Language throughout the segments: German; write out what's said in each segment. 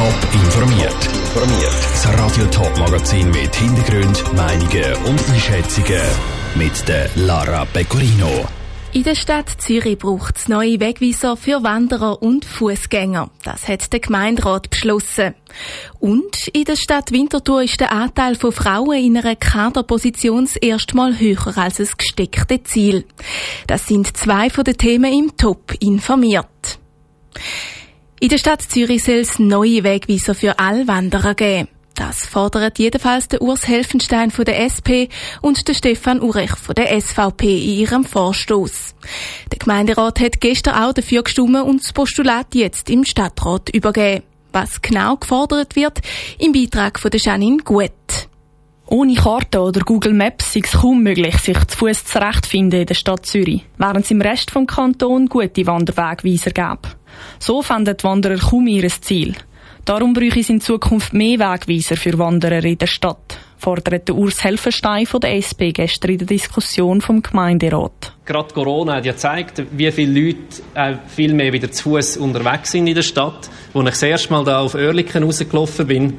Top informiert. Informiert. Das Radio Top Magazin mit Hintergrund, Meinungen und Einschätzungen mit der Lara Pecorino. In der Stadt Zürich braucht es neue Wegweiser für Wanderer und Fußgänger. Das hat der Gemeinderat beschlossen. Und in der Stadt Winterthur ist der Anteil von Frauen in einer Kaderposition erstmal höher als das gesteckte Ziel. Das sind zwei von den Themen im Top informiert. In der Stadt Zürich soll es neue Wegweiser für alle Wanderer geben. Das fordert jedenfalls der Urs Helfenstein von der SP und der Stefan Urech von der SVP in ihrem Vorstoß. Der Gemeinderat hat gestern auch dafür gestimmt und das Postulat jetzt im Stadtrat übergeben. Was genau gefordert wird, im Beitrag von der Janine Gut. Ohne Karte oder Google Maps ist es kaum möglich, sich zu Fuß zurechtfinden in der Stadt Zürich, während es im Rest des Kantons gute Wanderwegweiser gäbe. So finden die Wanderer kaum ihr Ziel. Darum bräuchte es in Zukunft mehr Wegweiser für Wanderer in der Stadt, fordert der Urs Helfenstein von der SP gestern in der Diskussion vom Gemeinderat. Gerade Corona hat ja gezeigt, wie viele Leute äh, viel mehr wieder zu Fuß unterwegs sind in der Stadt. Als ich das erste Mal da auf Oerlikon rausgelaufen bin,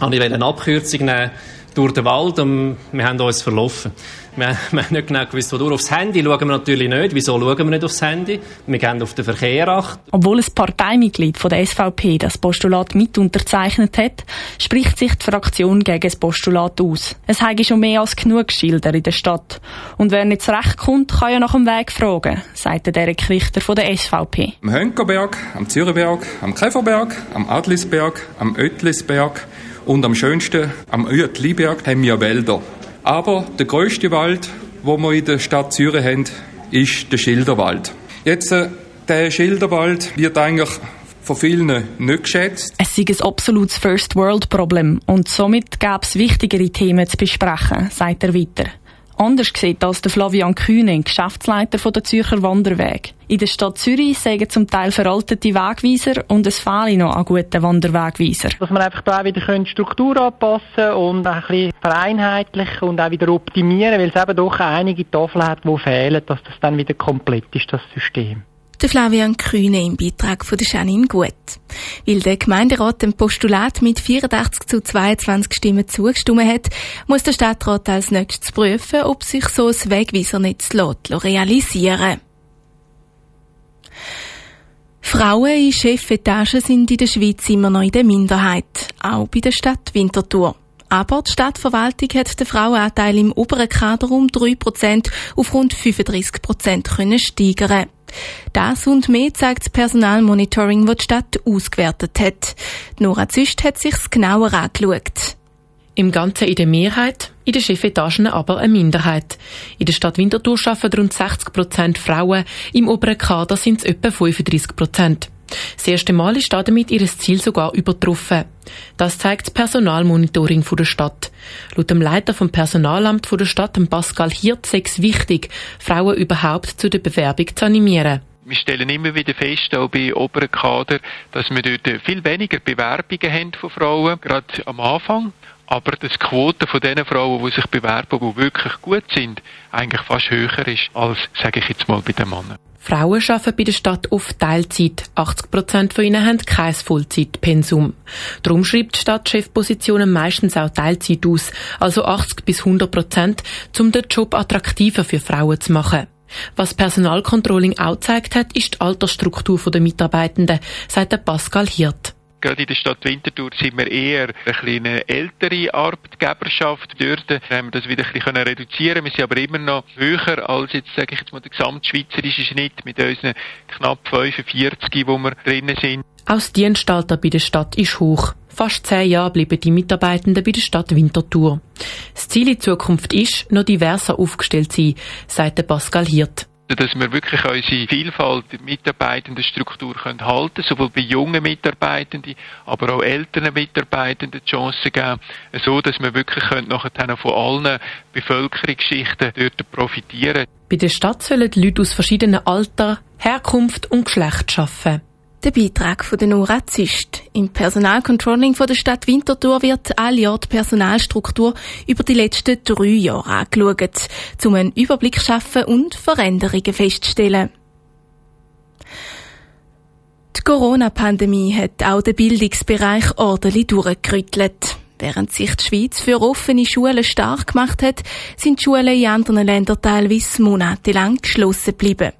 habe ich eine Abkürzung nehmen durch den Wald und wir haben uns verlaufen. Wir, wir haben nicht genau gewusst, wodurch. Aufs Handy schauen wir natürlich nicht. Wieso schauen wir nicht aufs Handy? Wir gehen auf den Verkehr acht. Obwohl ein Parteimitglied von der SVP das Postulat mit unterzeichnet hat, spricht sich die Fraktion gegen das Postulat aus. Es habe schon mehr als genug Schilder in der Stadt. Und wer nicht zurechtkommt, kann ja nach dem Weg fragen, sagt Derek Richter von der SVP. Am Hönkerberg, am Zürichberg, am Käferberg, am Adlisberg, am Oetlisberg und am schönsten, am Uetliberg, haben wir Wälder. Aber der größte Wald, wo wir in der Stadt Zürich haben, ist der Schilderwald. Jetzt, äh, der Schilderwald wird eigentlich von vielen nicht geschätzt. Es ist ein absolutes First-World-Problem und somit gäbe es wichtigere Themen zu besprechen, sagt er weiter anders sieht als der Flavian Kühne, Geschäftsleiter der Zürcher Wanderweg. In der Stadt Zürich sagen zum Teil veraltete Wegweiser und es fehle noch an guten Wanderwegweiser. Dass man einfach da auch wieder die Struktur anpassen und ein bisschen vereinheitlichen und auch wieder optimieren, weil es eben doch einige Tafeln hat, die fehlen, dass das dann wieder komplett ist, das System der Flavian Kühne im Beitrag von der Janine Gut. Weil der Gemeinderat dem Postulat mit 84 zu 22 Stimmen zugestimmt hat, muss der Stadtrat als nächstes prüfen, ob sich so ein Wegweisernetz realisieren Frauen in Chefetagen sind in der Schweiz immer noch in der Minderheit, auch bei der Stadt Winterthur. Aber die Stadtverwaltung hat den Frauenanteil im oberen Kader um 3% auf rund 35% können steigern. Das und mehr zeigt das Personalmonitoring, das die Stadt ausgewertet hat. Nora Züst hat sich's genauer angeschaut. Im Ganzen in der Mehrheit, in den Chefetagen aber eine Minderheit. In der Stadt Winterthur arbeiten rund 60 Prozent Frauen, im oberen Kader sind es etwa 35 Prozent. Das erste Mal ist damit ihr Ziel sogar übertroffen. Das zeigt das Personalmonitoring der Stadt. Laut dem Leiter vom Personalamt der Stadt, Pascal Hirt, sei es wichtig, Frauen überhaupt zu der Bewerbung zu animieren. Wir stellen immer wieder fest, auch bei oberen Kader, dass wir dort viel weniger Bewerbungen haben von Frauen, gerade am Anfang. Aber dass die Quote von den Frauen, die sich bewerben, die wirklich gut sind, eigentlich fast höher ist als, sage ich jetzt mal, bei den Männern. Frauen arbeiten bei der Stadt oft Teilzeit. 80 Prozent von ihnen haben kein Vollzeitpensum. Darum schreibt die Stadt Chefpositionen meistens auch Teilzeit aus, also 80 bis 100 Prozent, um den Job attraktiver für Frauen zu machen. Was Personalcontrolling auch gezeigt hat, ist die Altersstruktur der Mitarbeitenden, sagt Pascal Hirt. Gerade in der Stadt Winterthur sind wir eher eine kleine ältere Arbeitgeberschaft. Dort haben wir das wieder ein bisschen reduzieren Wir sind aber immer noch höher als jetzt, sage ich jetzt mal, der gesamtschweizerische Schnitt mit unseren knapp 45, wo wir drinnen sind. Auch das Dienstalter bei der Stadt ist hoch. Fast zehn Jahre bleiben die Mitarbeitenden bei der Stadt Winterthur. Das Ziel in Zukunft ist, noch diverser aufgestellt zu sein, sagt Pascal Hirt dass wir wirklich unsere Vielfalt der Mitarbeitendenstruktur können halten sowohl bei jungen Mitarbeitenden, aber auch älteren Mitarbeitenden die Chance geben, so dass wir wirklich nachher von allen Bevölkerungsschichten dort profitieren. Bei der Stadt sollen Leute aus verschiedenen Alter, Herkunft und Geschlecht arbeiten. Der Beitrag von der Nora Züst. Im Personalcontrolling von der Stadt Winterthur wird alle Jahr die Personalstruktur über die letzten drei Jahre angeschaut, um einen Überblick zu schaffen und Veränderungen festzustellen. Die Corona-Pandemie hat auch den Bildungsbereich ordentlich durchgerüttelt. Während sich die Schweiz für offene Schulen stark gemacht hat, sind Schulen in anderen Ländern teilweise monatelang geschlossen geblieben.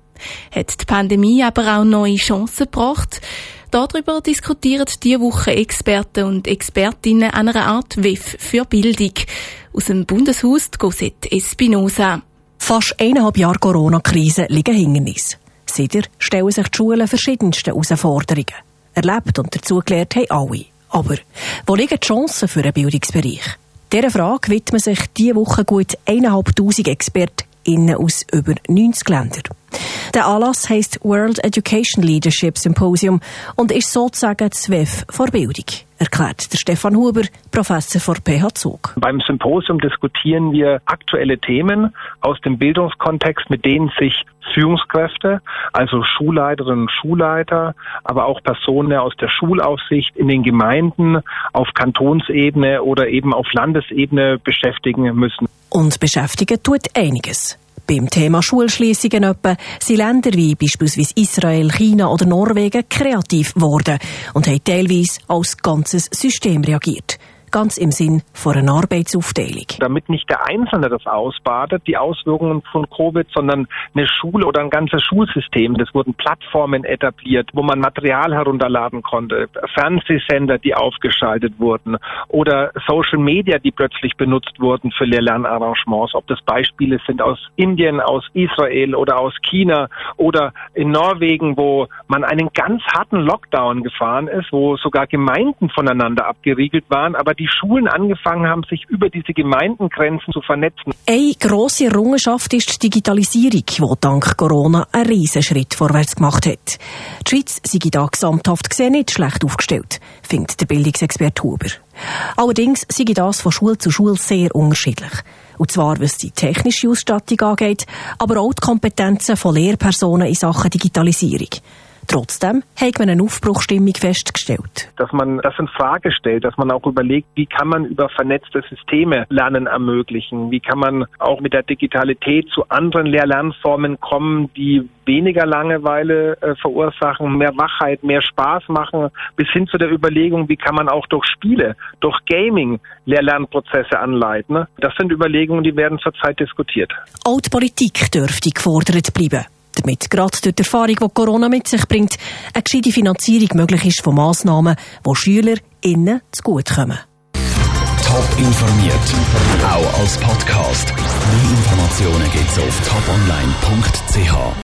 Hat die Pandemie aber auch neue Chancen gebracht? Darüber diskutieren diese Woche Experten und Expertinnen einer Art WEF für Bildung. Aus dem Bundeshaus die Espinosa. Fast eineinhalb Jahre Corona-Krise liegen hinter uns. Seither stellen sich die Schulen verschiedenste Herausforderungen. Erlebt und dazugelernt haben alle. Aber wo liegen die Chancen für den Bildungsbereich? Dieser Frage widmen sich diese Woche gut 1'500 ExpertInnen aus über 90 Ländern. Der Anlass heisst World Education Leadership Symposium und ist sozusagen das WEF vor Bildung, erklärt der Stefan Huber, Professor vor PH Zug. Beim Symposium diskutieren wir aktuelle Themen aus dem Bildungskontext, mit denen sich Führungskräfte, also Schulleiterinnen und Schulleiter, aber auch Personen aus der Schulaufsicht in den Gemeinden auf Kantonsebene oder eben auf Landesebene beschäftigen müssen. Und beschäftigen tut einiges. Beim Thema Schulschließungen etwa sind Länder wie beispielsweise Israel, China oder Norwegen kreativ geworden und haben teilweise als ganzes System reagiert ganz im Sinn von einer Arbeitsaufteilung. Damit nicht der Einzelne das ausbadet, die Auswirkungen von Covid, sondern eine Schule oder ein ganzes Schulsystem. Das wurden Plattformen etabliert, wo man Material herunterladen konnte, Fernsehsender, die aufgeschaltet wurden oder Social Media, die plötzlich benutzt wurden für Lehr-Lernarrangements. Ob das Beispiele sind aus Indien, aus Israel oder aus China oder in Norwegen, wo man einen ganz harten Lockdown gefahren ist, wo sogar Gemeinden voneinander abgeriegelt waren, aber die Schulen angefangen haben, sich über diese Gemeindengrenzen zu vernetzen. Eine grosse Errungenschaft ist die Digitalisierung, die dank Corona einen riesen Schritt vorwärts gemacht hat. Die Schweiz sei da gesamthaft gesehen nicht schlecht aufgestellt, findet der Bildungsexperte Huber. Allerdings sei das von Schule zu Schule sehr unterschiedlich. Und zwar, was die technische Ausstattung angeht, aber auch die Kompetenzen von Lehrpersonen in Sachen Digitalisierung. Trotzdem hat man eine Aufbruchstimmung festgestellt. Dass man das in Frage stellt, dass man auch überlegt, wie kann man über vernetzte Systeme Lernen ermöglichen? Wie kann man auch mit der Digitalität zu anderen Lehr-Lernformen kommen, die weniger Langeweile äh, verursachen, mehr Wachheit, mehr Spaß machen, bis hin zu der Überlegung, wie kann man auch durch Spiele, durch Gaming Lehr-Lernprozesse anleiten. Das sind Überlegungen, die werden zurzeit diskutiert. Auch die Politik dürfte gefordert bleiben damit gerade durch die Erfahrung, die Corona mit sich bringt, eine gescheite Finanzierung möglich ist von Massnahmen, die Schüler innen zugutekommen. Top informiert, auch als Podcast. Mehr Informationen gibt es auf toponline.ch.